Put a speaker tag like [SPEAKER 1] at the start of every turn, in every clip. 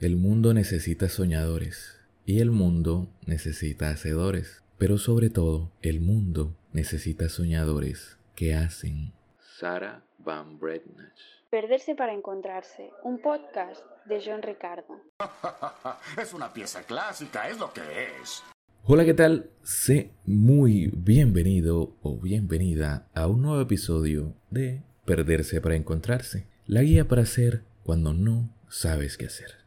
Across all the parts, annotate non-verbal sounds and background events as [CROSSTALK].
[SPEAKER 1] El mundo necesita soñadores y el mundo necesita hacedores, pero sobre todo el mundo necesita soñadores que hacen. Sara Van Bretnach.
[SPEAKER 2] Perderse para encontrarse, un podcast de John Ricardo. [LAUGHS]
[SPEAKER 3] es una pieza clásica, es lo que es.
[SPEAKER 1] Hola, ¿qué tal? Sé muy bienvenido o bienvenida a un nuevo episodio de Perderse para encontrarse, la guía para hacer cuando no sabes qué hacer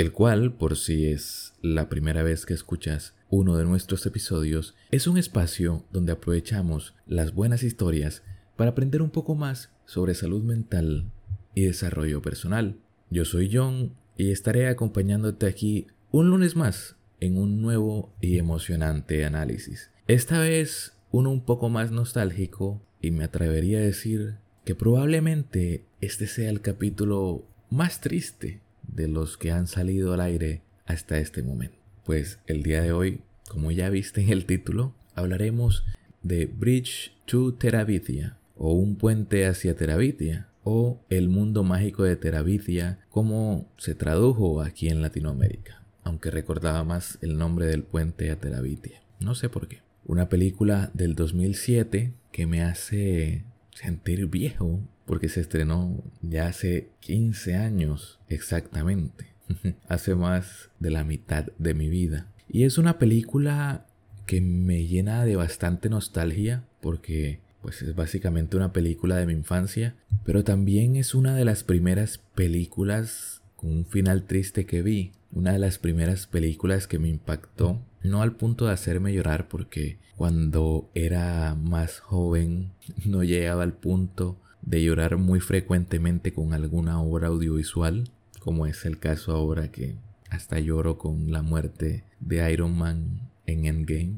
[SPEAKER 1] el cual, por si es la primera vez que escuchas uno de nuestros episodios, es un espacio donde aprovechamos las buenas historias para aprender un poco más sobre salud mental y desarrollo personal. Yo soy John y estaré acompañándote aquí un lunes más en un nuevo y emocionante análisis. Esta vez uno un poco más nostálgico y me atrevería a decir que probablemente este sea el capítulo más triste de los que han salido al aire hasta este momento. Pues el día de hoy, como ya viste en el título, hablaremos de Bridge to Terabitia o un puente hacia Terabitia o el mundo mágico de Terabitia como se tradujo aquí en Latinoamérica, aunque recordaba más el nombre del puente a Terabitia. No sé por qué. Una película del 2007 que me hace sentir viejo porque se estrenó ya hace 15 años exactamente, [LAUGHS] hace más de la mitad de mi vida. Y es una película que me llena de bastante nostalgia porque pues es básicamente una película de mi infancia, pero también es una de las primeras películas con un final triste que vi, una de las primeras películas que me impactó, no al punto de hacerme llorar porque cuando era más joven [LAUGHS] no llegaba al punto de llorar muy frecuentemente con alguna obra audiovisual, como es el caso ahora que hasta lloro con la muerte de Iron Man en Endgame.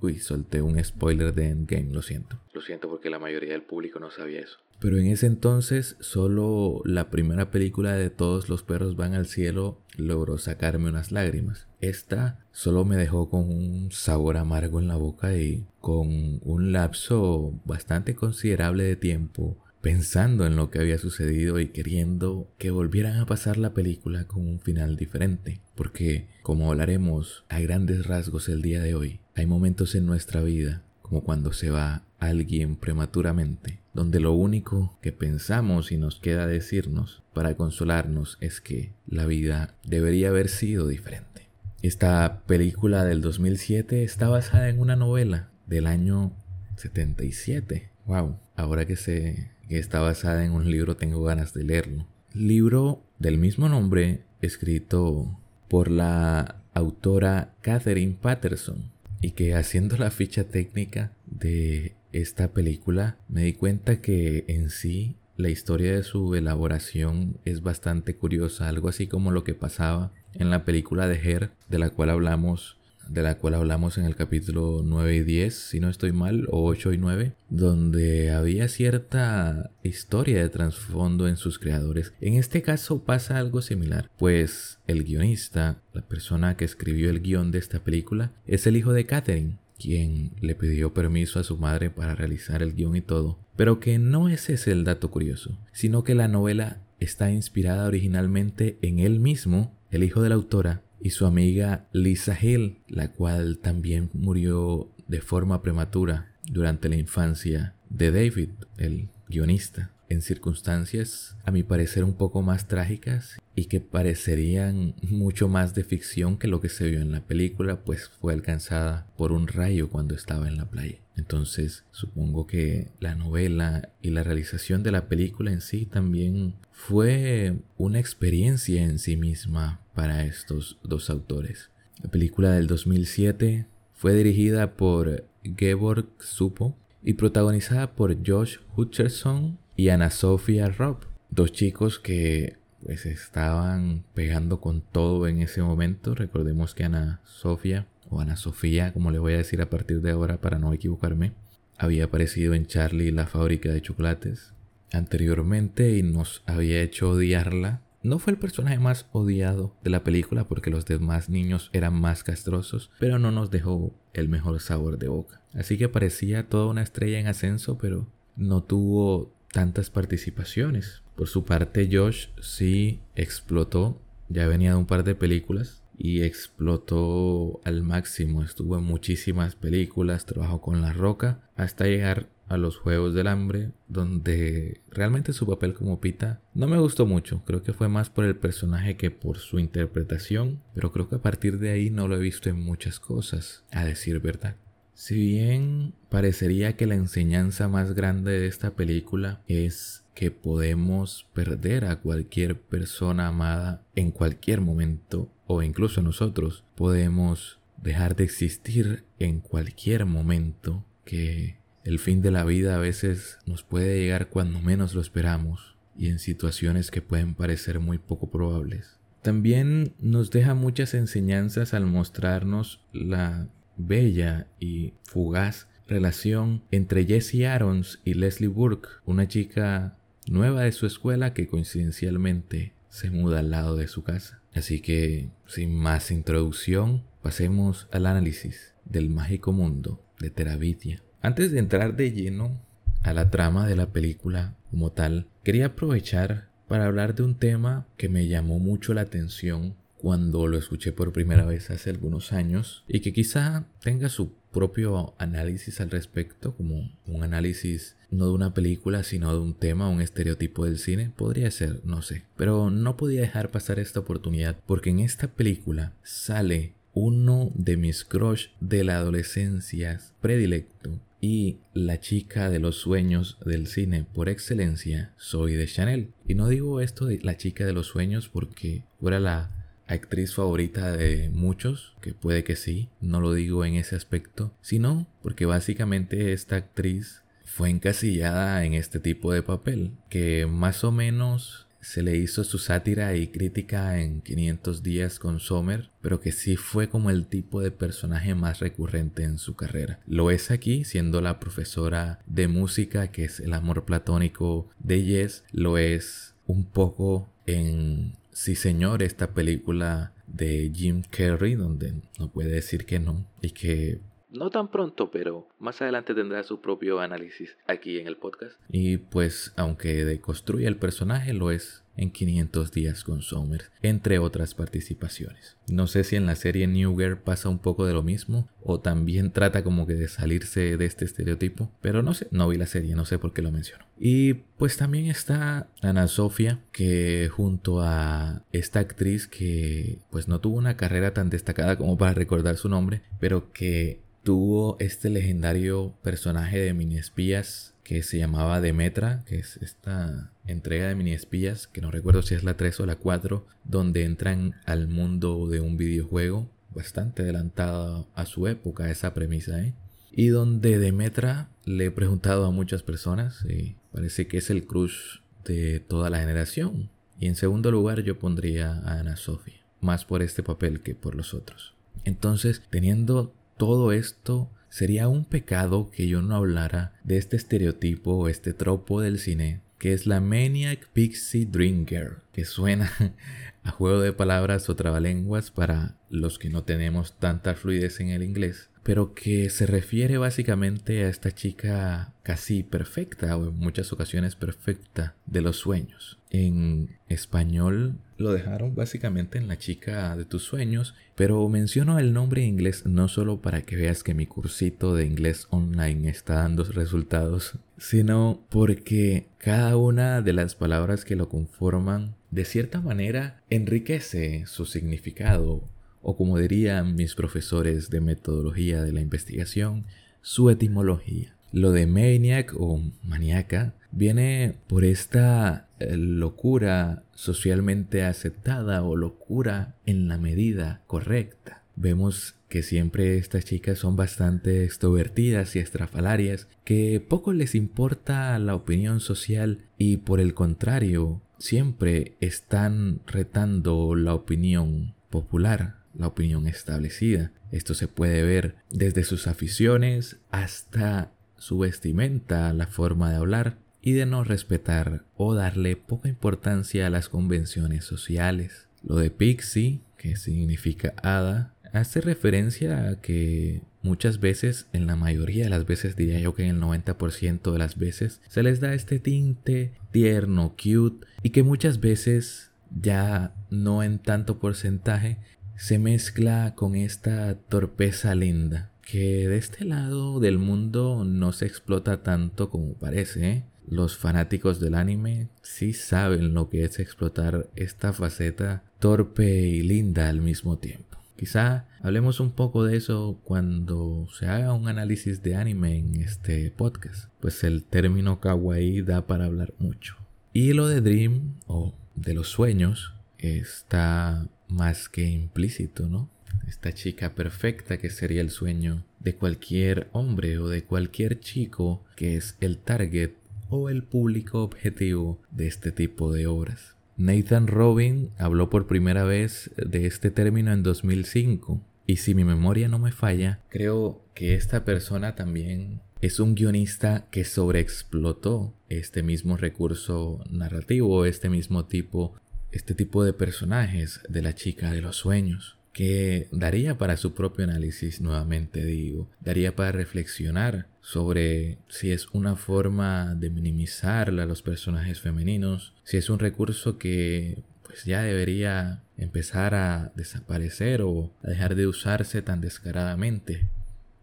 [SPEAKER 1] Uy, solté un spoiler de Endgame, lo siento. Lo siento porque la mayoría del público no sabía eso. Pero en ese entonces solo la primera película de Todos los perros van al cielo logró sacarme unas lágrimas. Esta solo me dejó con un sabor amargo en la boca y con un lapso bastante considerable de tiempo pensando en lo que había sucedido y queriendo que volvieran a pasar la película con un final diferente. Porque, como hablaremos a grandes rasgos el día de hoy, hay momentos en nuestra vida, como cuando se va alguien prematuramente, donde lo único que pensamos y nos queda decirnos para consolarnos es que la vida debería haber sido diferente. Esta película del 2007 está basada en una novela del año 77. Wow, ahora que se que está basada en un libro, tengo ganas de leerlo. Libro del mismo nombre, escrito por la autora Catherine Patterson, y que haciendo la ficha técnica de esta película me di cuenta que en sí la historia de su elaboración es bastante curiosa, algo así como lo que pasaba en la película de Her, de la cual hablamos de la cual hablamos en el capítulo 9 y 10, si no estoy mal, o 8 y 9, donde había cierta historia de trasfondo en sus creadores. En este caso pasa algo similar, pues el guionista, la persona que escribió el guion de esta película, es el hijo de Catherine, quien le pidió permiso a su madre para realizar el guion y todo. Pero que no es ese el dato curioso, sino que la novela está inspirada originalmente en él mismo, el hijo de la autora, y su amiga Lisa Hill, la cual también murió de forma prematura durante la infancia de David, el guionista, en circunstancias a mi parecer un poco más trágicas y que parecerían mucho más de ficción que lo que se vio en la película, pues fue alcanzada por un rayo cuando estaba en la playa. Entonces supongo que la novela y la realización de la película en sí también fue una experiencia en sí misma para estos dos autores. La película del 2007 fue dirigida por Geborg Supo y protagonizada por Josh Hutcherson y Ana Sofia Robb, dos chicos que pues estaban pegando con todo en ese momento. Recordemos que Ana Sofia o Ana Sofía, como le voy a decir a partir de ahora para no equivocarme, había aparecido en Charlie la fábrica de chocolates anteriormente y nos había hecho odiarla. No fue el personaje más odiado de la película porque los demás niños eran más castrosos, pero no nos dejó el mejor sabor de boca. Así que parecía toda una estrella en ascenso, pero no tuvo tantas participaciones. Por su parte, Josh sí explotó ya venía de un par de películas y explotó al máximo. Estuvo en muchísimas películas, trabajó con La Roca hasta llegar a los Juegos del Hambre, donde realmente su papel como Pita no me gustó mucho. Creo que fue más por el personaje que por su interpretación, pero creo que a partir de ahí no lo he visto en muchas cosas, a decir verdad. Si bien parecería que la enseñanza más grande de esta película es que podemos perder a cualquier persona amada en cualquier momento o incluso nosotros podemos dejar de existir en cualquier momento que el fin de la vida a veces nos puede llegar cuando menos lo esperamos y en situaciones que pueden parecer muy poco probables. También nos deja muchas enseñanzas al mostrarnos la bella y fugaz relación entre Jessie Arons y Leslie Burke, una chica nueva de su escuela que coincidencialmente se muda al lado de su casa. Así que, sin más introducción, pasemos al análisis del mágico mundo de Terabitia. Antes de entrar de lleno a la trama de la película como tal, quería aprovechar para hablar de un tema que me llamó mucho la atención cuando lo escuché por primera vez hace algunos años y que quizá tenga su propio análisis al respecto, como un análisis no de una película, sino de un tema, un estereotipo del cine, podría ser, no sé. Pero no podía dejar pasar esta oportunidad porque en esta película sale uno de mis crush de la adolescencia predilecto y la chica de los sueños del cine por excelencia, soy de Chanel. Y no digo esto de la chica de los sueños porque fuera la actriz favorita de muchos, que puede que sí, no lo digo en ese aspecto, sino porque básicamente esta actriz fue encasillada en este tipo de papel, que más o menos se le hizo su sátira y crítica en 500 días con Sommer, pero que sí fue como el tipo de personaje más recurrente en su carrera. Lo es aquí, siendo la profesora de música, que es el amor platónico de Yes, lo es un poco en Sí Señor, esta película de Jim Carrey, donde no puede decir que no, y que no tan pronto, pero más adelante tendrá su propio análisis aquí en el podcast. Y pues, aunque deconstruye el personaje, lo es en 500 días con Somers, entre otras participaciones. No sé si en la serie New Girl pasa un poco de lo mismo o también trata como que de salirse de este estereotipo, pero no sé, no vi la serie, no sé por qué lo menciono. Y pues también está Ana Sofía, que junto a esta actriz que pues no tuvo una carrera tan destacada como para recordar su nombre, pero que tuvo este legendario personaje de mini espías que se llamaba Demetra, que es esta entrega de mini espías, que no recuerdo si es la 3 o la 4, donde entran al mundo de un videojuego, bastante adelantado a su época esa premisa, ¿eh? Y donde Demetra le he preguntado a muchas personas y parece que es el crush de toda la generación. Y en segundo lugar yo pondría a Ana Sofía, más por este papel que por los otros. Entonces, teniendo todo esto, sería un pecado que yo no hablara de este estereotipo o este tropo del cine, que es la Maniac Pixie Dream Girl, que suena [LAUGHS] a juego de palabras o trabalenguas para los que no tenemos tanta fluidez en el inglés, pero que se refiere básicamente a esta chica casi perfecta o en muchas ocasiones perfecta de los sueños. En español lo dejaron básicamente en la chica de tus sueños, pero menciono el nombre inglés no solo para que veas que mi cursito de inglés online está dando resultados, sino porque cada una de las palabras que lo conforman de cierta manera enriquece su significado o como dirían mis profesores de metodología de la investigación, su etimología. Lo de maniac o maníaca viene por esta eh, locura socialmente aceptada o locura en la medida correcta. Vemos que siempre estas chicas son bastante extrovertidas y estrafalarias, que poco les importa la opinión social y por el contrario, siempre están retando la opinión popular la opinión establecida. Esto se puede ver desde sus aficiones hasta su vestimenta, la forma de hablar y de no respetar o darle poca importancia a las convenciones sociales. Lo de pixie, que significa hada, hace referencia a que muchas veces, en la mayoría de las veces, diría yo que en el 90% de las veces, se les da este tinte tierno, cute, y que muchas veces ya no en tanto porcentaje, se mezcla con esta torpeza linda que de este lado del mundo no se explota tanto como parece. ¿eh? Los fanáticos del anime sí saben lo que es explotar esta faceta torpe y linda al mismo tiempo. Quizá hablemos un poco de eso cuando se haga un análisis de anime en este podcast, pues el término kawaii da para hablar mucho. Y lo de Dream o de los sueños está más que implícito, ¿no? Esta chica perfecta que sería el sueño de cualquier hombre o de cualquier chico que es el target o el público objetivo de este tipo de obras. Nathan Robin habló por primera vez de este término en 2005 y si mi memoria no me falla, creo que esta persona también es un guionista que sobreexplotó este mismo recurso narrativo, este mismo tipo, este tipo de personajes de la chica de los sueños que daría para su propio análisis nuevamente digo, daría para reflexionar sobre si es una forma de minimizar a los personajes femeninos, si es un recurso que pues ya debería empezar a desaparecer o a dejar de usarse tan descaradamente,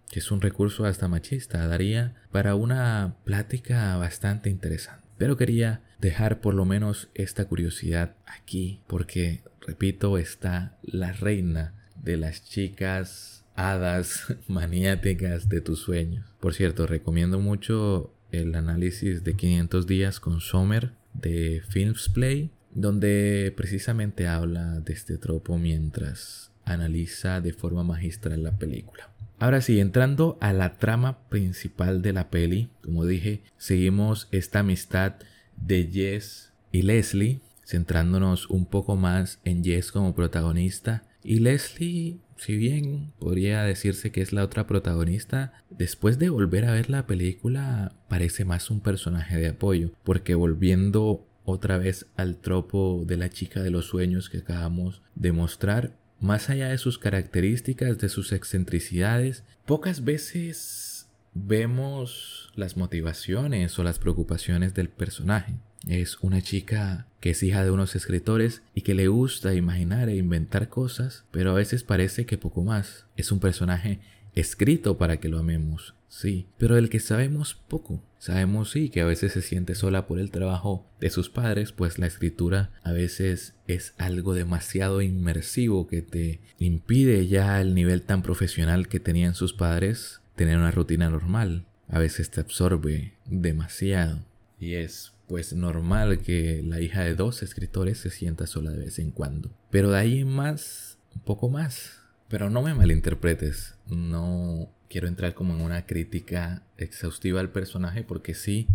[SPEAKER 1] que es un recurso hasta machista, daría para una plática bastante interesante. Pero quería dejar por lo menos esta curiosidad aquí, porque repito, está la reina de las chicas hadas [LAUGHS] maniáticas de tus sueños. Por cierto, recomiendo mucho el análisis de 500 días con Sommer de Filmsplay, donde precisamente habla de este tropo mientras analiza de forma magistral la película. Ahora sí, entrando a la trama principal de la peli, como dije, seguimos esta amistad de Jess y Leslie, centrándonos un poco más en Jess como protagonista. Y Leslie, si bien podría decirse que es la otra protagonista, después de volver a ver la película parece más un personaje de apoyo, porque volviendo otra vez al tropo de la chica de los sueños que acabamos de mostrar, más allá de sus características, de sus excentricidades, pocas veces vemos las motivaciones o las preocupaciones del personaje. Es una chica que es hija de unos escritores y que le gusta imaginar e inventar cosas, pero a veces parece que poco más. Es un personaje escrito para que lo amemos, sí, pero del que sabemos poco. Sabemos sí que a veces se siente sola por el trabajo de sus padres, pues la escritura a veces es algo demasiado inmersivo que te impide ya al nivel tan profesional que tenían sus padres tener una rutina normal. A veces te absorbe demasiado y es pues normal que la hija de dos escritores se sienta sola de vez en cuando. Pero de ahí en más, un poco más. Pero no me malinterpretes, no quiero entrar como en una crítica exhaustiva al personaje porque sí,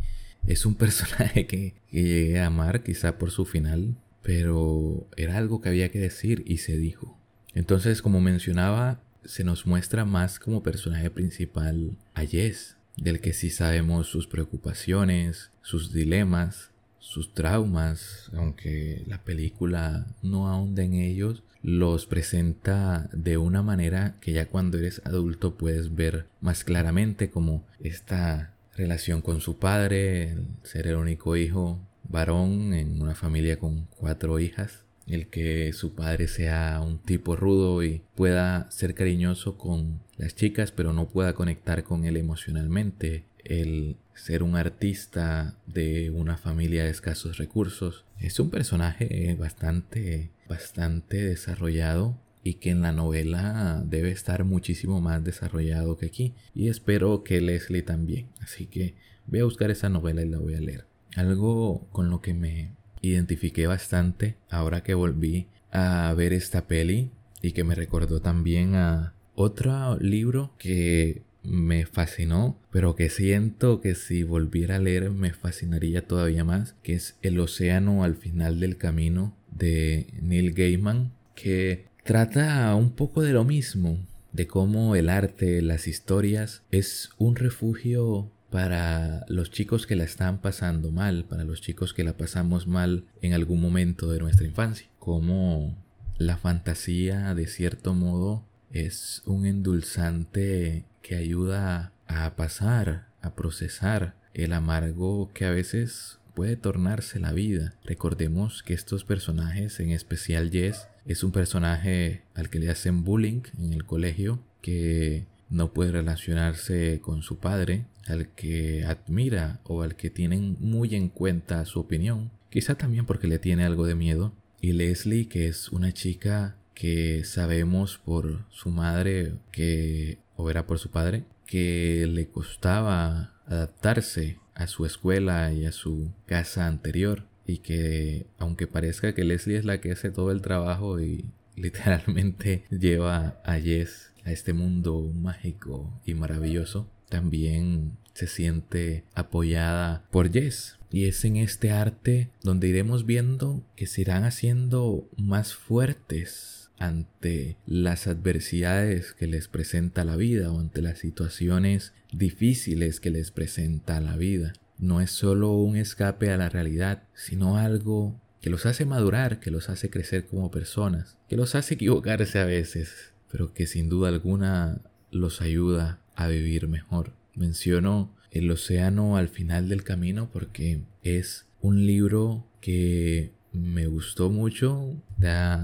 [SPEAKER 1] es un [LAUGHS] personaje que, que llegué a amar quizá por su final, pero era algo que había que decir y se dijo. Entonces, como mencionaba, se nos muestra más como personaje principal a Jess, del que sí sabemos sus preocupaciones, sus dilemas, sus traumas, aunque la película no ahonda en ellos, los presenta de una manera que ya cuando eres adulto puedes ver más claramente como esta relación con su padre, ser el único hijo varón en una familia con cuatro hijas, el que su padre sea un tipo rudo y pueda ser cariñoso con las chicas, pero no pueda conectar con él emocionalmente, el ser un artista de una familia de escasos recursos. Es un personaje bastante, bastante desarrollado y que en la novela debe estar muchísimo más desarrollado que aquí. Y espero que Leslie también. Así que voy a buscar esa novela y la voy a leer. Algo con lo que me identifiqué bastante ahora que volví a ver esta peli y que me recordó también a otro libro que me fascinó, pero que siento que si volviera a leer me fascinaría todavía más, que es El océano al final del camino de Neil Gaiman, que trata un poco de lo mismo, de cómo el arte, las historias, es un refugio para los chicos que la están pasando mal, para los chicos que la pasamos mal en algún momento de nuestra infancia. Como la fantasía, de cierto modo, es un endulzante que ayuda a pasar, a procesar el amargo que a veces puede tornarse la vida. Recordemos que estos personajes, en especial Jess, es un personaje al que le hacen bullying en el colegio, que no puede relacionarse con su padre, al que admira o al que tienen muy en cuenta su opinión, quizá también porque le tiene algo de miedo. Y Leslie, que es una chica que sabemos por su madre que, o por su padre, que le costaba adaptarse a su escuela y a su casa anterior y que aunque parezca que Leslie es la que hace todo el trabajo y [LAUGHS] literalmente lleva a Jess a este mundo mágico y maravilloso, también se siente apoyada por Jess. Y es en este arte donde iremos viendo que se irán haciendo más fuertes ante las adversidades que les presenta la vida o ante las situaciones difíciles que les presenta la vida. No es solo un escape a la realidad, sino algo que los hace madurar, que los hace crecer como personas, que los hace equivocarse a veces, pero que sin duda alguna los ayuda a vivir mejor. Menciono El océano al final del camino porque es un libro que me gustó mucho.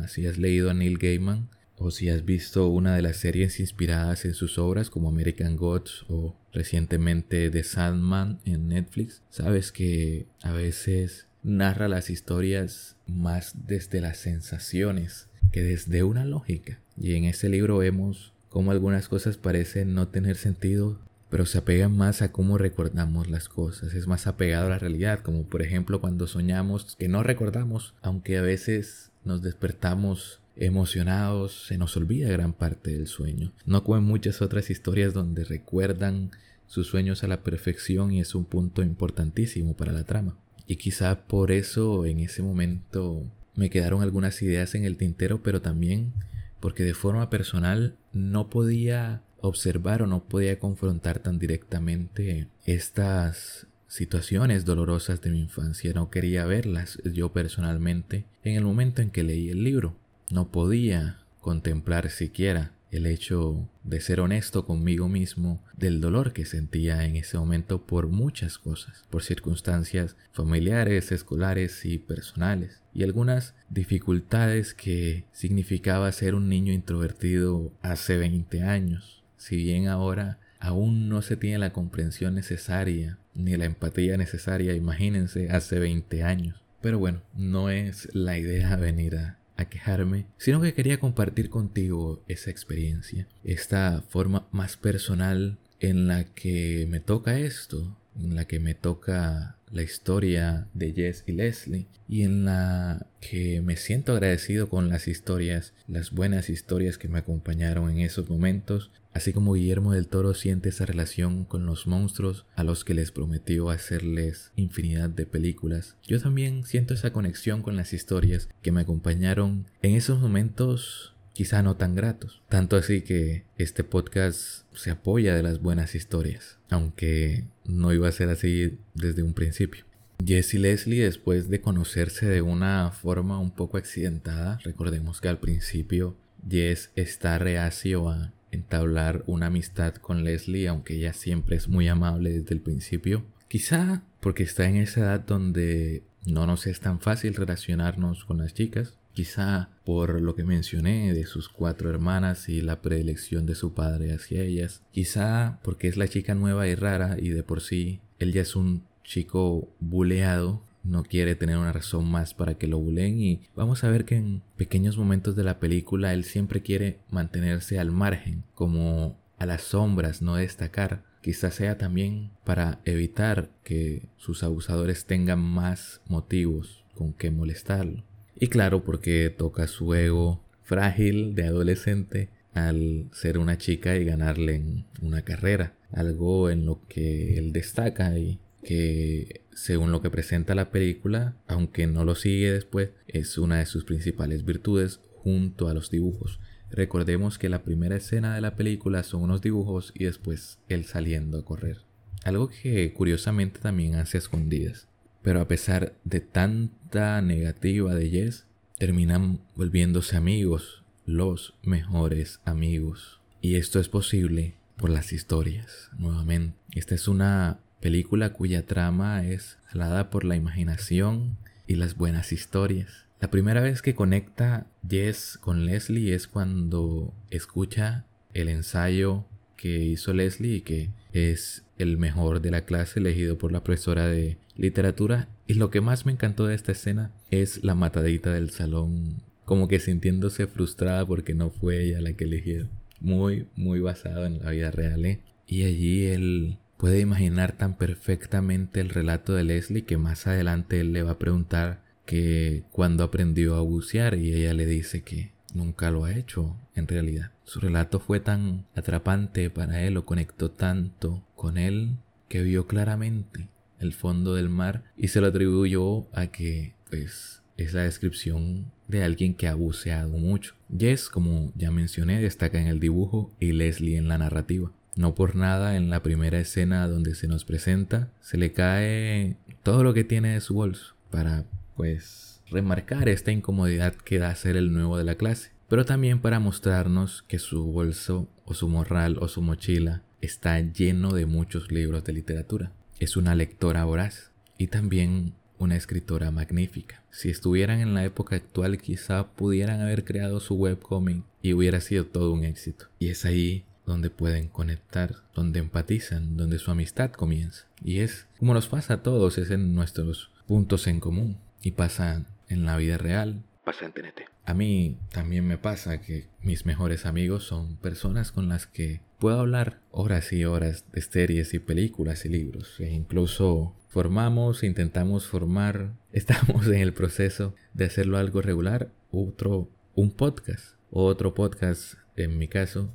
[SPEAKER 1] Si has leído a Neil Gaiman o si has visto una de las series inspiradas en sus obras como American Gods o recientemente The Sandman en Netflix, sabes que a veces narra las historias más desde las sensaciones que desde una lógica. Y en ese libro vemos cómo algunas cosas parecen no tener sentido, pero se apegan más a cómo recordamos las cosas, es más apegado a la realidad, como por ejemplo cuando soñamos que no recordamos, aunque a veces nos despertamos emocionados, se nos olvida gran parte del sueño. No como en muchas otras historias donde recuerdan sus sueños a la perfección y es un punto importantísimo para la trama. Y quizá por eso en ese momento me quedaron algunas ideas en el tintero, pero también porque de forma personal no podía observar o no podía confrontar tan directamente estas situaciones dolorosas de mi infancia. No quería verlas yo personalmente en el momento en que leí el libro. No podía contemplar siquiera el hecho de ser honesto conmigo mismo del dolor que sentía en ese momento por muchas cosas, por circunstancias familiares, escolares y personales, y algunas dificultades que significaba ser un niño introvertido hace 20 años. Si bien ahora aún no se tiene la comprensión necesaria ni la empatía necesaria, imagínense, hace 20 años. Pero bueno, no es la idea venir a quejarme, sino que quería compartir contigo esa experiencia, esta forma más personal en la que me toca esto, en la que me toca la historia de Jess y Leslie y en la que me siento agradecido con las historias, las buenas historias que me acompañaron en esos momentos, así como Guillermo del Toro siente esa relación con los monstruos a los que les prometió hacerles infinidad de películas. Yo también siento esa conexión con las historias que me acompañaron en esos momentos quizá no tan gratos. Tanto así que este podcast se apoya de las buenas historias, aunque no iba a ser así desde un principio. Jess y Leslie, después de conocerse de una forma un poco accidentada, recordemos que al principio Jess está reacio a entablar una amistad con Leslie, aunque ella siempre es muy amable desde el principio. Quizá porque está en esa edad donde no nos es tan fácil relacionarnos con las chicas, Quizá por lo que mencioné de sus cuatro hermanas y la predilección de su padre hacia ellas. Quizá porque es la chica nueva y rara y de por sí él ya es un chico buleado. No quiere tener una razón más para que lo buleen y vamos a ver que en pequeños momentos de la película él siempre quiere mantenerse al margen, como a las sombras, no destacar. Quizá sea también para evitar que sus abusadores tengan más motivos con que molestarlo. Y claro, porque toca su ego frágil de adolescente al ser una chica y ganarle en una carrera. Algo en lo que él destaca y que según lo que presenta la película, aunque no lo sigue después, es una de sus principales virtudes junto a los dibujos. Recordemos que la primera escena de la película son unos dibujos y después él saliendo a correr. Algo que curiosamente también hace escondidas. Pero a pesar de tanta negativa de Jess, terminan volviéndose amigos, los mejores amigos. Y esto es posible por las historias, nuevamente. Esta es una película cuya trama es alada por la imaginación y las buenas historias. La primera vez que conecta Jess con Leslie es cuando escucha el ensayo que hizo Leslie y que es el mejor de la clase elegido por la profesora de literatura. Y lo que más me encantó de esta escena es la matadita del salón, como que sintiéndose frustrada porque no fue ella la que eligió. Muy, muy basado en la vida real. ¿eh? Y allí él puede imaginar tan perfectamente el relato de Leslie que más adelante él le va a preguntar que cuando aprendió a bucear y ella le dice que nunca lo ha hecho en realidad. Su relato fue tan atrapante para él o conectó tanto con él que vio claramente el fondo del mar y se lo atribuyó a que pues es la descripción de alguien que ha buceado mucho. Jess, como ya mencioné, destaca en el dibujo y Leslie en la narrativa. No por nada en la primera escena donde se nos presenta se le cae todo lo que tiene de su bolso para pues remarcar esta incomodidad que da ser el nuevo de la clase, pero también para mostrarnos que su bolso o su morral o su mochila está lleno de muchos libros de literatura. Es una lectora voraz y también una escritora magnífica. Si estuvieran en la época actual quizá pudieran haber creado su webcomic y hubiera sido todo un éxito. Y es ahí donde pueden conectar, donde empatizan, donde su amistad comienza. Y es como nos pasa a todos, es en nuestros puntos en común y pasa en la vida real, pasa en TNT. A mí también me pasa que mis mejores amigos son personas con las que puedo hablar horas y horas de series y películas y libros. E incluso formamos, intentamos formar, [LAUGHS] estamos en el proceso de hacerlo algo regular, otro, un podcast, otro podcast en mi caso,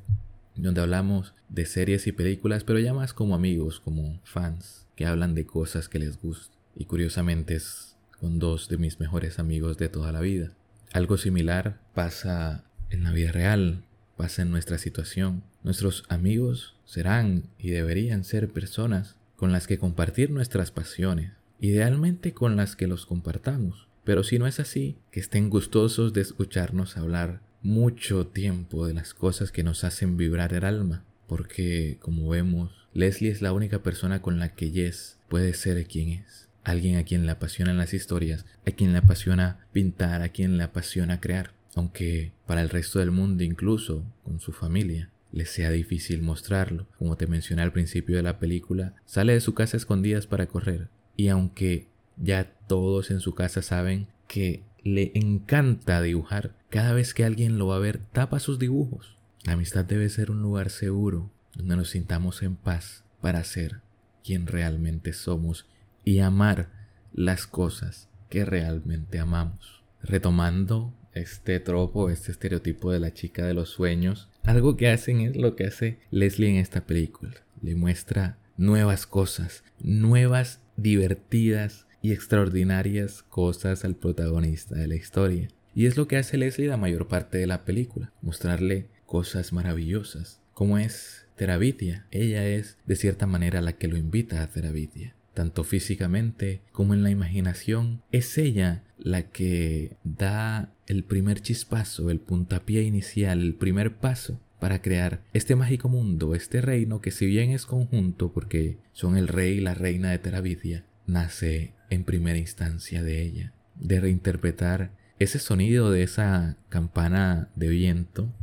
[SPEAKER 1] donde hablamos de series y películas, pero ya más como amigos, como fans, que hablan de cosas que les gustan. Y curiosamente es con dos de mis mejores amigos de toda la vida. Algo similar pasa en la vida real, pasa en nuestra situación. Nuestros amigos serán y deberían ser personas con las que compartir nuestras pasiones, idealmente con las que los compartamos. Pero si no es así, que estén gustosos de escucharnos hablar mucho tiempo de las cosas que nos hacen vibrar el alma, porque como vemos, Leslie es la única persona con la que Jess puede ser quien es alguien a quien le apasionan las historias, a quien le apasiona pintar, a quien le apasiona crear, aunque para el resto del mundo, incluso con su familia, le sea difícil mostrarlo. Como te mencioné al principio de la película, sale de su casa escondidas para correr, y aunque ya todos en su casa saben que le encanta dibujar, cada vez que alguien lo va a ver, tapa sus dibujos. La amistad debe ser un lugar seguro, donde nos sintamos en paz para ser quien realmente somos y amar las cosas que realmente amamos. Retomando este tropo, este estereotipo de la chica de los sueños, algo que hacen es lo que hace Leslie en esta película. Le muestra nuevas cosas, nuevas, divertidas y extraordinarias cosas al protagonista de la historia. Y es lo que hace Leslie la mayor parte de la película, mostrarle cosas maravillosas, como es Terabitia. Ella es de cierta manera la que lo invita a Terabitia tanto físicamente como en la imaginación, es ella la que da el primer chispazo, el puntapié inicial, el primer paso para crear este mágico mundo, este reino que si bien es conjunto porque son el rey y la reina de Teravidia, nace en primera instancia de ella, de reinterpretar ese sonido de esa campana de viento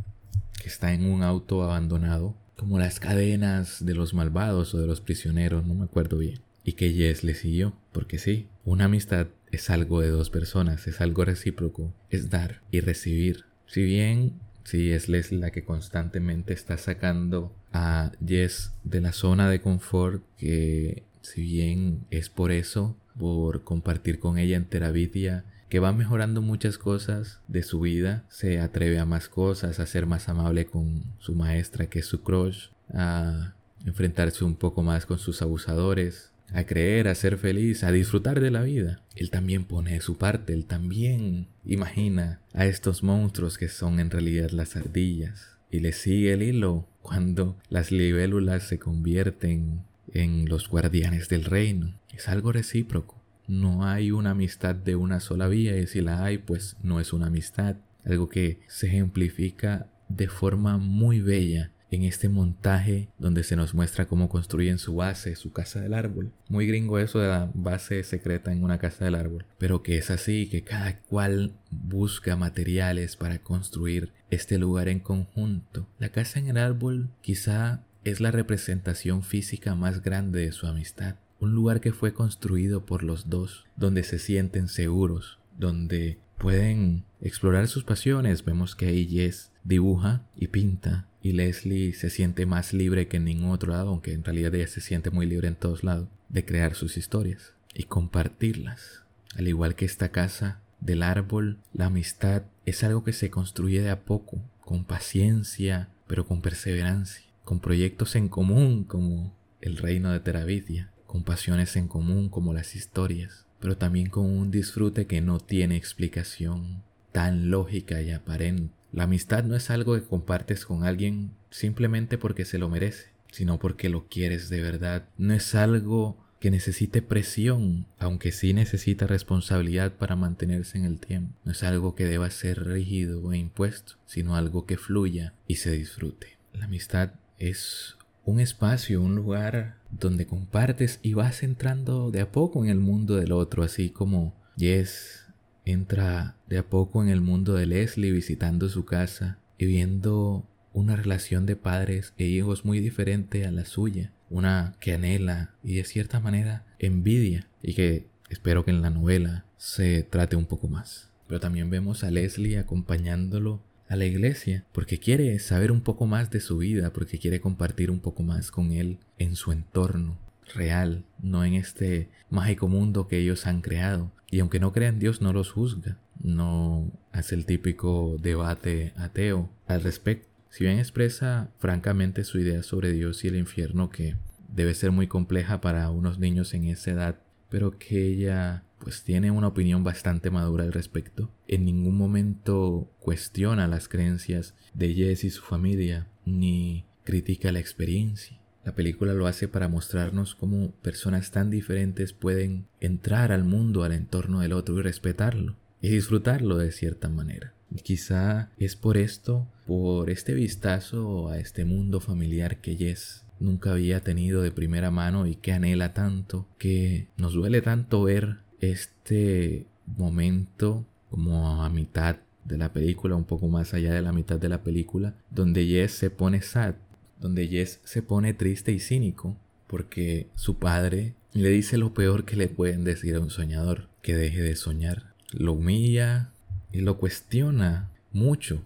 [SPEAKER 1] que está en un auto abandonado, como las cadenas de los malvados o de los prisioneros, no me acuerdo bien y que Jess le siguió, porque sí, una amistad es algo de dos personas, es algo recíproco, es dar y recibir. Si bien sí es la que constantemente está sacando a Jess de la zona de confort, que si bien es por eso, por compartir con ella en Teravidia, que va mejorando muchas cosas de su vida, se atreve a más cosas, a ser más amable con su maestra que es su crush, a enfrentarse un poco más con sus abusadores, a creer, a ser feliz, a disfrutar de la vida. Él también pone su parte, él también imagina a estos monstruos que son en realidad las ardillas y le sigue el hilo cuando las libélulas se convierten en los guardianes del reino. Es algo recíproco. No hay una amistad de una sola vía y si la hay, pues no es una amistad. Algo que se ejemplifica de forma muy bella en este montaje donde se nos muestra cómo construyen su base, su casa del árbol. Muy gringo eso de la base secreta en una casa del árbol, pero que es así, que cada cual busca materiales para construir este lugar en conjunto. La casa en el árbol quizá es la representación física más grande de su amistad. Un lugar que fue construido por los dos, donde se sienten seguros, donde pueden explorar sus pasiones. Vemos que ahí Jess dibuja y pinta y Leslie se siente más libre que en ningún otro lado, aunque en realidad ella se siente muy libre en todos lados, de crear sus historias y compartirlas. Al igual que esta casa del árbol, la amistad es algo que se construye de a poco, con paciencia, pero con perseverancia, con proyectos en común como el reino de Teravidia, con pasiones en común como las historias, pero también con un disfrute que no tiene explicación tan lógica y aparente la amistad no es algo que compartes con alguien simplemente porque se lo merece, sino porque lo quieres de verdad. No es algo que necesite presión, aunque sí necesita responsabilidad para mantenerse en el tiempo. No es algo que deba ser rígido e impuesto, sino algo que fluya y se disfrute. La amistad es un espacio, un lugar donde compartes y vas entrando de a poco en el mundo del otro, así como Yes entra de a poco en el mundo de Leslie visitando su casa y viendo una relación de padres e hijos muy diferente a la suya, una que anhela y de cierta manera envidia y que espero que en la novela se trate un poco más. Pero también vemos a Leslie acompañándolo a la iglesia porque quiere saber un poco más de su vida, porque quiere compartir un poco más con él en su entorno real, no en este mágico mundo que ellos han creado. Y aunque no crean Dios, no los juzga, no hace el típico debate ateo al respecto. Si bien expresa francamente su idea sobre Dios y el infierno, que debe ser muy compleja para unos niños en esa edad, pero que ella pues tiene una opinión bastante madura al respecto. En ningún momento cuestiona las creencias de Jess y su familia, ni critica la experiencia. La película lo hace para mostrarnos cómo personas tan diferentes pueden entrar al mundo, al entorno del otro y respetarlo y disfrutarlo de cierta manera. Quizá es por esto, por este vistazo a este mundo familiar que Jess nunca había tenido de primera mano y que anhela tanto, que nos duele tanto ver este momento como a mitad de la película, un poco más allá de la mitad de la película, donde Jess se pone sad, donde Jess se pone triste y cínico porque su padre le dice lo peor que le pueden decir a un soñador, que deje de soñar. Lo humilla y lo cuestiona mucho,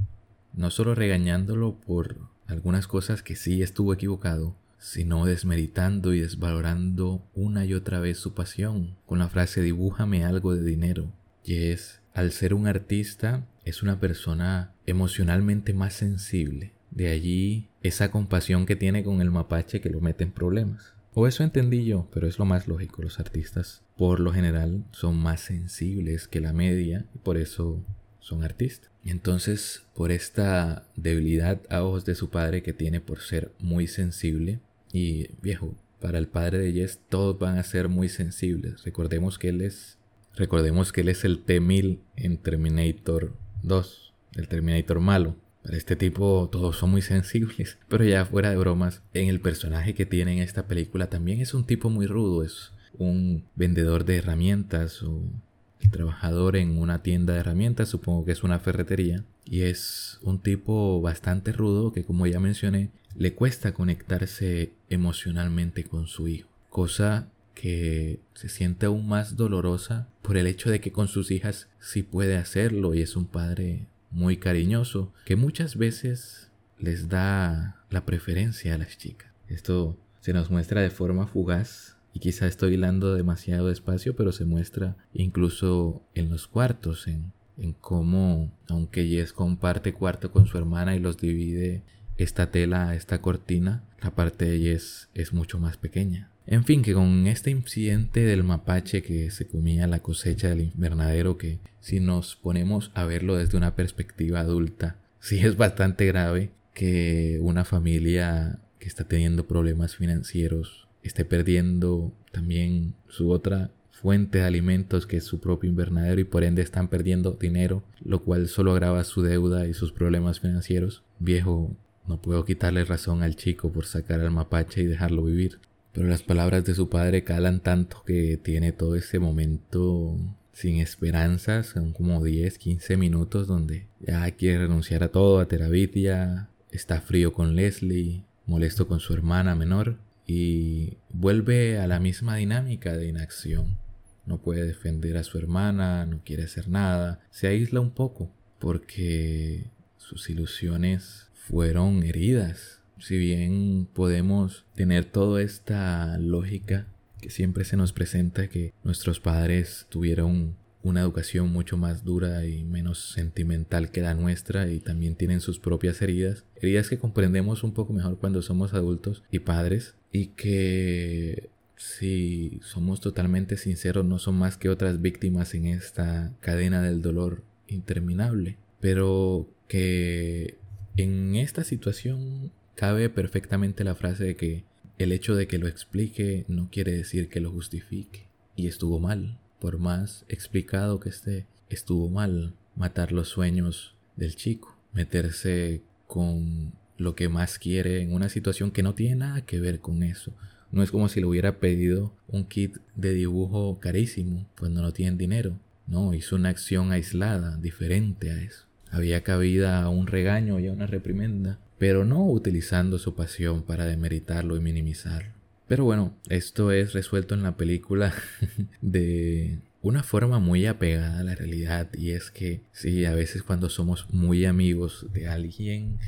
[SPEAKER 1] no solo regañándolo por algunas cosas que sí estuvo equivocado, sino desmeritando y desvalorando una y otra vez su pasión con la frase dibújame algo de dinero. Jess, al ser un artista, es una persona emocionalmente más sensible de allí esa compasión que tiene con el mapache que lo mete en problemas. O eso entendí yo, pero es lo más lógico. Los artistas por lo general son más sensibles que la media y por eso son artistas. Entonces, por esta debilidad a ojos de su padre que tiene por ser muy sensible, y viejo, para el padre de Jess todos van a ser muy sensibles. Recordemos que él es, recordemos que él es el T-1000 en Terminator 2, el Terminator malo. Para este tipo todos son muy sensibles. [LAUGHS] Pero ya fuera de bromas, en el personaje que tiene en esta película también es un tipo muy rudo. Es un vendedor de herramientas o el trabajador en una tienda de herramientas, supongo que es una ferretería. Y es un tipo bastante rudo que como ya mencioné, le cuesta conectarse emocionalmente con su hijo. Cosa que se siente aún más dolorosa por el hecho de que con sus hijas sí puede hacerlo y es un padre muy cariñoso que muchas veces les da la preferencia a las chicas. Esto se nos muestra de forma fugaz y quizá estoy hilando demasiado despacio, pero se muestra incluso en los cuartos, en, en cómo, aunque Jess comparte cuarto con su hermana y los divide esta tela, esta cortina, la parte de Jess es mucho más pequeña. En fin, que con este incidente del mapache que se comía la cosecha del invernadero, que si nos ponemos a verlo desde una perspectiva adulta, [LAUGHS] sí es bastante grave que una familia que está teniendo problemas financieros esté perdiendo también su otra fuente de alimentos que es su propio invernadero y por ende están perdiendo dinero, lo cual solo agrava su deuda y sus problemas financieros. Viejo, No puedo quitarle razón al chico por sacar al mapache y dejarlo vivir. Pero las palabras de su padre calan tanto que tiene todo ese momento sin esperanzas, son como 10, 15 minutos donde ya quiere renunciar a todo, a Terabitia, está frío con Leslie, molesto con su hermana menor y vuelve a la misma dinámica de inacción. No puede defender a su hermana, no quiere hacer nada, se aísla un poco porque sus ilusiones fueron heridas. Si bien podemos tener toda esta lógica que siempre se nos presenta que nuestros padres tuvieron una educación mucho más dura y menos sentimental que la nuestra y también tienen sus propias heridas, heridas que comprendemos un poco mejor cuando somos adultos y padres y que si somos totalmente sinceros no son más que otras víctimas en esta cadena del dolor interminable, pero que en esta situación cabe perfectamente la frase de que el hecho de que lo explique no quiere decir que lo justifique. Y estuvo mal, por más explicado que esté, estuvo mal matar los sueños del chico, meterse con lo que más quiere en una situación que no tiene nada que ver con eso. No es como si le hubiera pedido un kit de dibujo carísimo cuando no tienen dinero. No, hizo una acción aislada, diferente a eso. Había cabida a un regaño y a una reprimenda pero no utilizando su pasión para demeritarlo y minimizarlo. Pero bueno, esto es resuelto en la película [LAUGHS] de una forma muy apegada a la realidad y es que sí, a veces cuando somos muy amigos de alguien,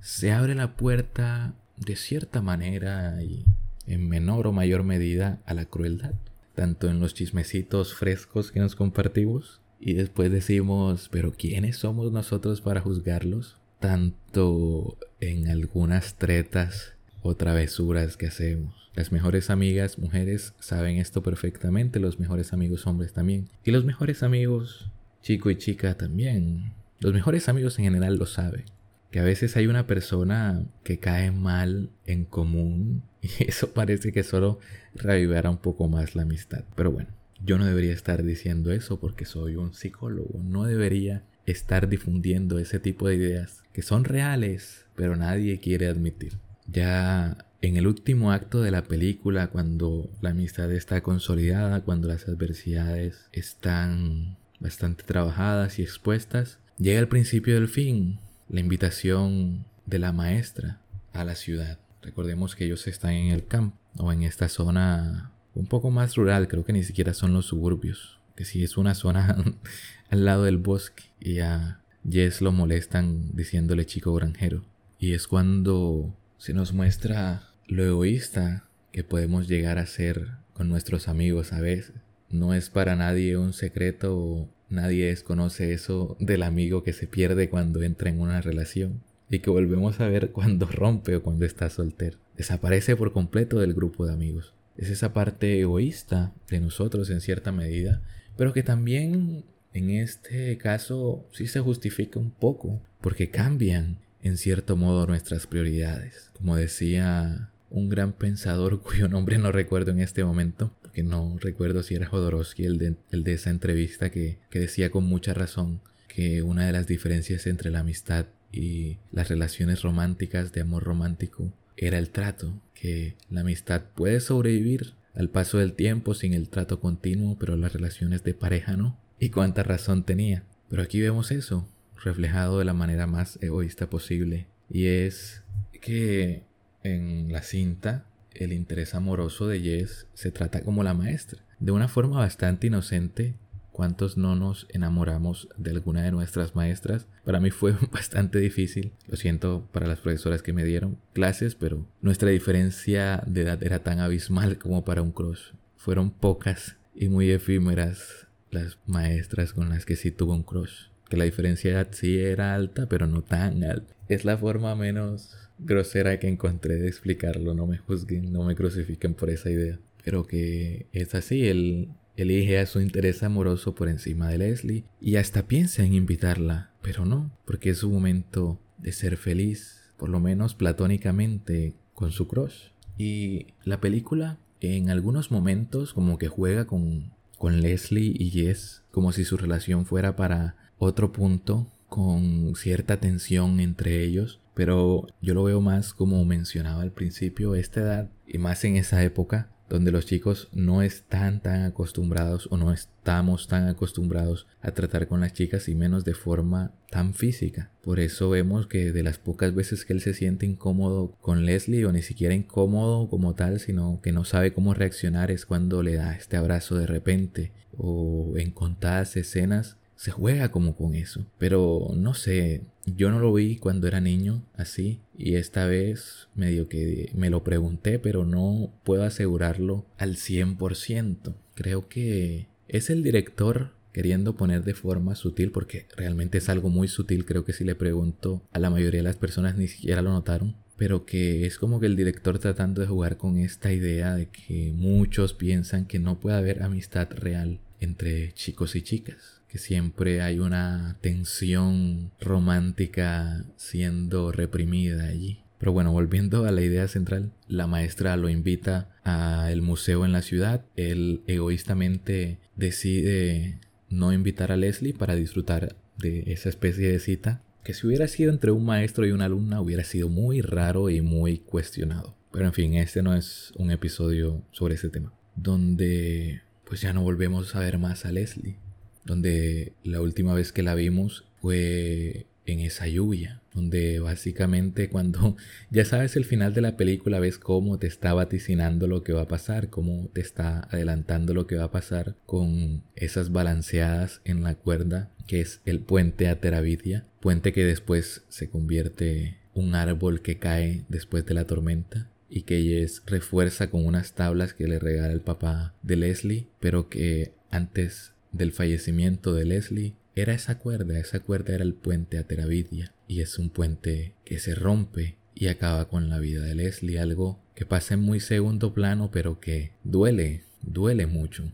[SPEAKER 1] se abre la puerta de cierta manera y en menor o mayor medida a la crueldad, tanto en los chismecitos frescos que nos compartimos y después decimos, pero ¿quiénes somos nosotros para juzgarlos? Tanto en algunas tretas o travesuras que hacemos. Las mejores amigas mujeres saben esto perfectamente, los mejores amigos hombres también. Y los mejores amigos chico y chica también. Los mejores amigos en general lo saben. Que a veces hay una persona que cae mal en común [LAUGHS] y eso parece que solo revivirá un poco más la amistad. Pero bueno, yo no debería estar diciendo eso porque soy un psicólogo. No debería estar difundiendo ese tipo de ideas que son reales, pero nadie quiere admitir. Ya en el último acto de la película, cuando la amistad está consolidada, cuando las adversidades están bastante trabajadas y expuestas, llega el principio del fin, la invitación de la maestra a la ciudad. Recordemos que ellos están en el campo o en esta zona un poco más rural, creo que ni siquiera son los suburbios, que si es una zona [LAUGHS] al lado del bosque y a Jess lo molestan diciéndole chico granjero. Y es cuando se nos muestra lo egoísta que podemos llegar a ser con nuestros amigos a veces. No es para nadie un secreto, nadie desconoce eso del amigo que se pierde cuando entra en una relación y que volvemos a ver cuando [LAUGHS] rompe o cuando está soltero. Desaparece por completo del grupo de amigos. Es esa parte egoísta de nosotros en cierta medida pero que también en este caso sí se justifica un poco, porque cambian en cierto modo nuestras prioridades. Como decía un gran pensador [LAUGHS] cuyo nombre no recuerdo en este momento, porque no recuerdo si era Jodorowsky el de, el de esa entrevista que, que decía con mucha razón que una de las diferencias entre la amistad y las relaciones románticas de amor romántico era el trato, que la amistad puede sobrevivir al paso del tiempo sin el trato continuo, pero las relaciones de pareja no. Y cuánta razón tenía. Pero aquí vemos eso, reflejado de la manera más egoísta posible. Y es que en la cinta el interés amoroso de Jess se trata como la maestra, de una forma bastante inocente cuántos no nos enamoramos de alguna de nuestras maestras. Para mí fue [LAUGHS] bastante difícil, lo siento para las profesoras que me dieron clases, pero nuestra diferencia de edad era tan abismal como para un cross. Fueron pocas y muy efímeras las maestras con las que sí tuve un crush. Que la diferencia de edad sí era alta, pero no tan alta. Es la forma menos grosera que encontré de explicarlo. No me juzguen, no me crucifiquen por esa idea. Pero que es así, el Elige a su interés amoroso por encima de Leslie y hasta piensa en invitarla, pero no, porque es su momento de ser feliz, por lo menos platónicamente, con su crush. Y la película en algunos momentos como que juega con, con Leslie y Jess, como si su relación fuera para otro punto, con cierta tensión entre ellos, pero yo lo veo más como mencionaba al principio, esta edad y más en esa época donde los chicos no están tan acostumbrados o no estamos tan acostumbrados a tratar con las chicas y menos de forma tan física. Por eso vemos que de las pocas veces que él se siente incómodo con Leslie o ni siquiera incómodo como tal, sino que no sabe cómo reaccionar es cuando le da este abrazo de repente o en contadas escenas se juega como con eso. Pero no sé, yo no lo vi cuando era niño así y esta vez medio que me lo pregunté, pero no puedo asegurarlo al 100%. Creo que es el director queriendo poner de forma sutil, porque realmente es algo muy sutil, creo que si le pregunto a la mayoría de las personas ni siquiera lo notaron, pero que es como que el director tratando de jugar con esta idea de que muchos piensan que no puede haber amistad real entre chicos y chicas que siempre hay una tensión romántica siendo reprimida allí. Pero bueno, volviendo a la idea central, la maestra lo invita al museo en la ciudad. Él egoístamente decide no invitar a Leslie para disfrutar de esa especie de cita, que si hubiera sido entre un maestro y una alumna hubiera sido muy raro y muy cuestionado. Pero en fin, este no es un episodio sobre ese tema, donde pues ya no volvemos a ver más a Leslie donde la última vez que la vimos fue en esa lluvia, donde básicamente cuando [LAUGHS] ya sabes el final de la película ves cómo te está vaticinando lo que va a pasar, cómo te está adelantando lo que va a pasar con esas balanceadas en la cuerda que es el puente a Teravidia, puente que después se convierte un árbol que cae después de la tormenta y que Jess refuerza con unas tablas que le regala el papá de Leslie, pero que antes del fallecimiento de Leslie era esa cuerda, esa cuerda era el puente a Teravidia y es un puente que se rompe y acaba con la vida de Leslie, algo que pasa en muy segundo plano pero que duele, duele mucho.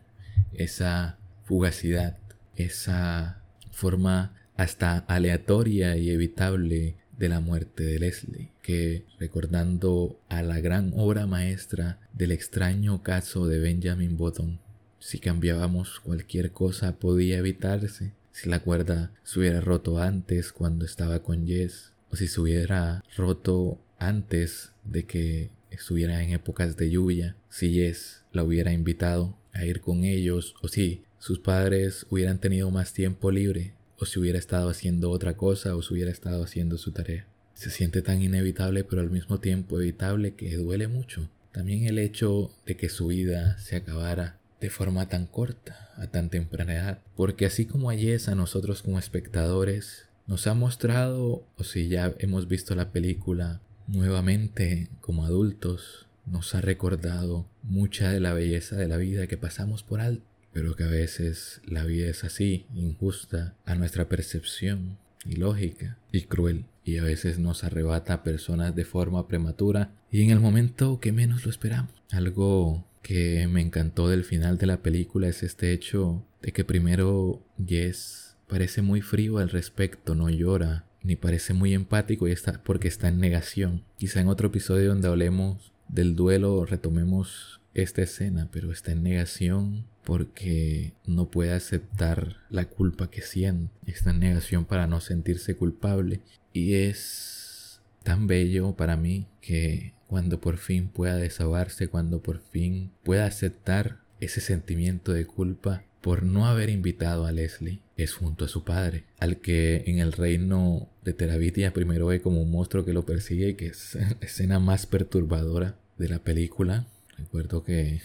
[SPEAKER 1] Esa fugacidad, esa forma hasta aleatoria y evitable de la muerte de Leslie, que recordando a la gran obra maestra del extraño caso de Benjamin Button, si cambiábamos cualquier cosa podía evitarse. Si la cuerda se hubiera roto antes cuando estaba con Jess. O si se hubiera roto antes de que estuviera en épocas de lluvia. Si Jess la hubiera invitado a ir con ellos. O si sus padres hubieran tenido más tiempo libre. O si hubiera estado haciendo otra cosa o si hubiera estado haciendo su tarea. Se siente tan inevitable pero al mismo tiempo evitable que duele mucho. También el hecho de que su vida se acabara de forma tan corta, a tan temprana edad. Porque así como Ayes a nosotros como espectadores nos ha mostrado, o si ya hemos visto la película nuevamente como adultos, nos ha recordado mucha de la belleza de la vida que pasamos por alto, pero que a veces la vida es así, injusta a nuestra percepción, ilógica y cruel, y a veces nos arrebata a personas de forma prematura y en el momento que menos lo esperamos. Algo que me encantó del final de la película es este hecho de que primero Jess parece muy frío al respecto, no llora, ni parece muy empático y está porque está en negación. Quizá en otro episodio donde hablemos del duelo retomemos esta escena, pero está en negación porque no puede aceptar la culpa que siente. Está en negación para no sentirse culpable y es tan bello para mí que cuando por fin pueda desahogarse, cuando por fin pueda aceptar ese sentimiento de culpa por no haber invitado a Leslie, es junto a su padre, al que en el reino de Terabitia primero ve como un monstruo que lo persigue y que es la [LAUGHS] escena más perturbadora de la película. Recuerdo que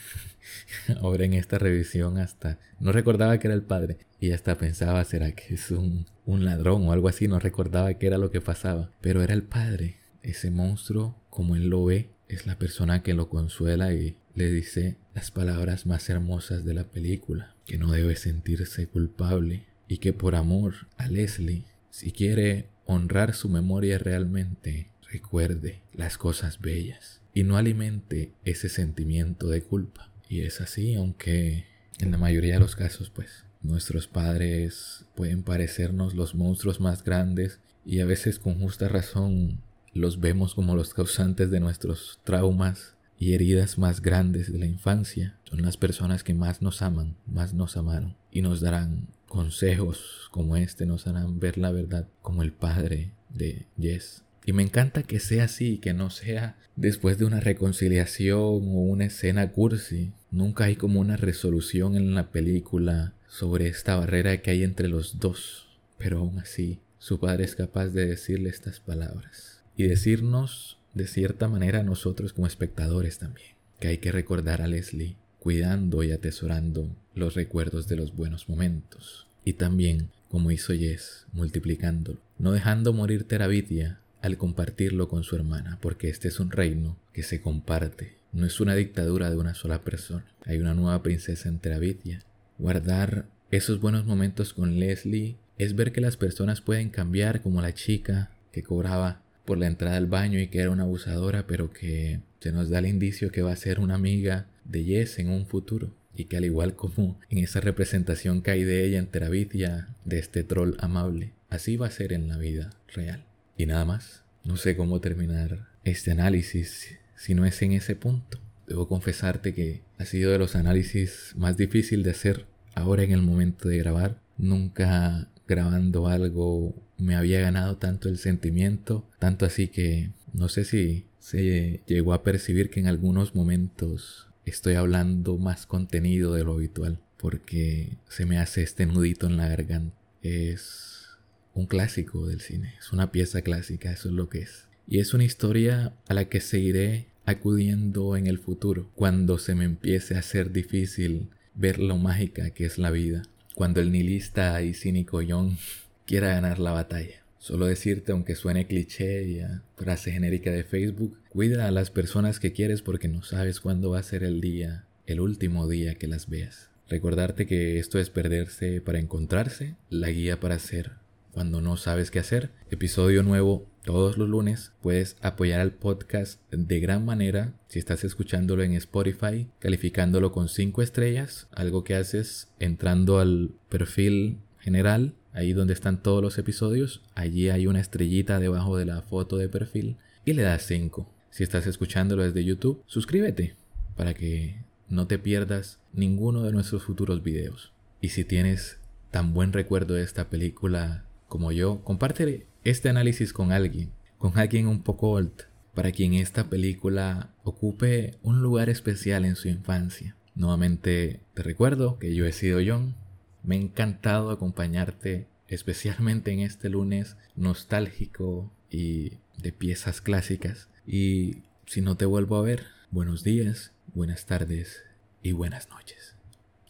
[SPEAKER 1] [LAUGHS] ahora en esta revisión hasta no recordaba que era el padre y hasta pensaba, ¿será que es un, un ladrón o algo así? No recordaba qué era lo que pasaba, pero era el padre, ese monstruo como él lo ve, es la persona que lo consuela y le dice las palabras más hermosas de la película, que no debe sentirse culpable y que por amor a Leslie, si quiere honrar su memoria realmente, recuerde las cosas bellas y no alimente ese sentimiento de culpa. Y es así, aunque en la mayoría de los casos, pues, nuestros padres pueden parecernos los monstruos más grandes y a veces con justa razón los vemos como los causantes de nuestros traumas y heridas más grandes de la infancia. Son las personas que más nos aman, más nos amaron y nos darán consejos como este, nos harán ver la verdad como el padre de Jess, Y me encanta que sea así, que no sea después de una reconciliación o una escena cursi. Nunca hay como una resolución en la película sobre esta barrera que hay entre los dos. Pero aún así, su padre es capaz de decirle estas palabras. Y decirnos, de cierta manera, a nosotros como espectadores también, que hay que recordar a Leslie cuidando y atesorando los recuerdos de los buenos momentos. Y también, como hizo Jess, multiplicándolo, no dejando morir Terabitia al compartirlo con su hermana, porque este es un reino que se comparte, no es una dictadura de una sola persona. Hay una nueva princesa en Terabitia. Guardar esos buenos momentos con Leslie es ver que las personas pueden cambiar como la chica que cobraba por la entrada al baño y que era una abusadora, pero que se nos da el indicio que va a ser una amiga de Jess en un futuro. Y que al igual como en esa representación que hay de ella en Terabitia, de este troll amable, así va a ser en la vida real. Y nada más. No sé cómo terminar este análisis si no es en ese punto. Debo confesarte que ha sido de los análisis más difícil de hacer ahora en el momento de grabar. Nunca grabando algo me había ganado tanto el sentimiento, tanto así que no sé si se llegó a percibir que en algunos momentos estoy hablando más contenido de lo habitual, porque se me hace este nudito en la garganta. Es un clásico del cine, es una pieza clásica, eso es lo que es. Y es una historia a la que seguiré acudiendo en el futuro, cuando se me empiece a hacer difícil ver lo mágica que es la vida, cuando el nihilista y cínico John [LAUGHS] quiera ganar la batalla. Solo decirte, aunque suene cliché y a frase genérica de Facebook, cuida a las personas que quieres porque no sabes cuándo va a ser el día, el último día que las veas. Recordarte que esto es perderse para encontrarse, la guía para ser cuando no sabes qué hacer. Episodio nuevo todos los lunes. Puedes apoyar al podcast de gran manera si estás escuchándolo en Spotify, calificándolo con 5 estrellas. Algo que haces entrando al perfil general, ahí donde están todos los episodios. Allí hay una estrellita debajo de la foto de perfil y le das 5. Si estás escuchándolo desde YouTube, suscríbete para que no te pierdas ninguno de nuestros futuros videos. Y si tienes tan buen recuerdo de esta película como yo, comparte este análisis con alguien, con alguien un poco old, para quien esta película ocupe un lugar especial en su infancia. Nuevamente te recuerdo que yo he sido John. Me ha encantado acompañarte, especialmente en este lunes nostálgico y de piezas clásicas. Y si no te vuelvo a ver, buenos días, buenas tardes y buenas noches.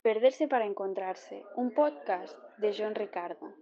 [SPEAKER 2] Perderse para encontrarse, un podcast de John Ricardo.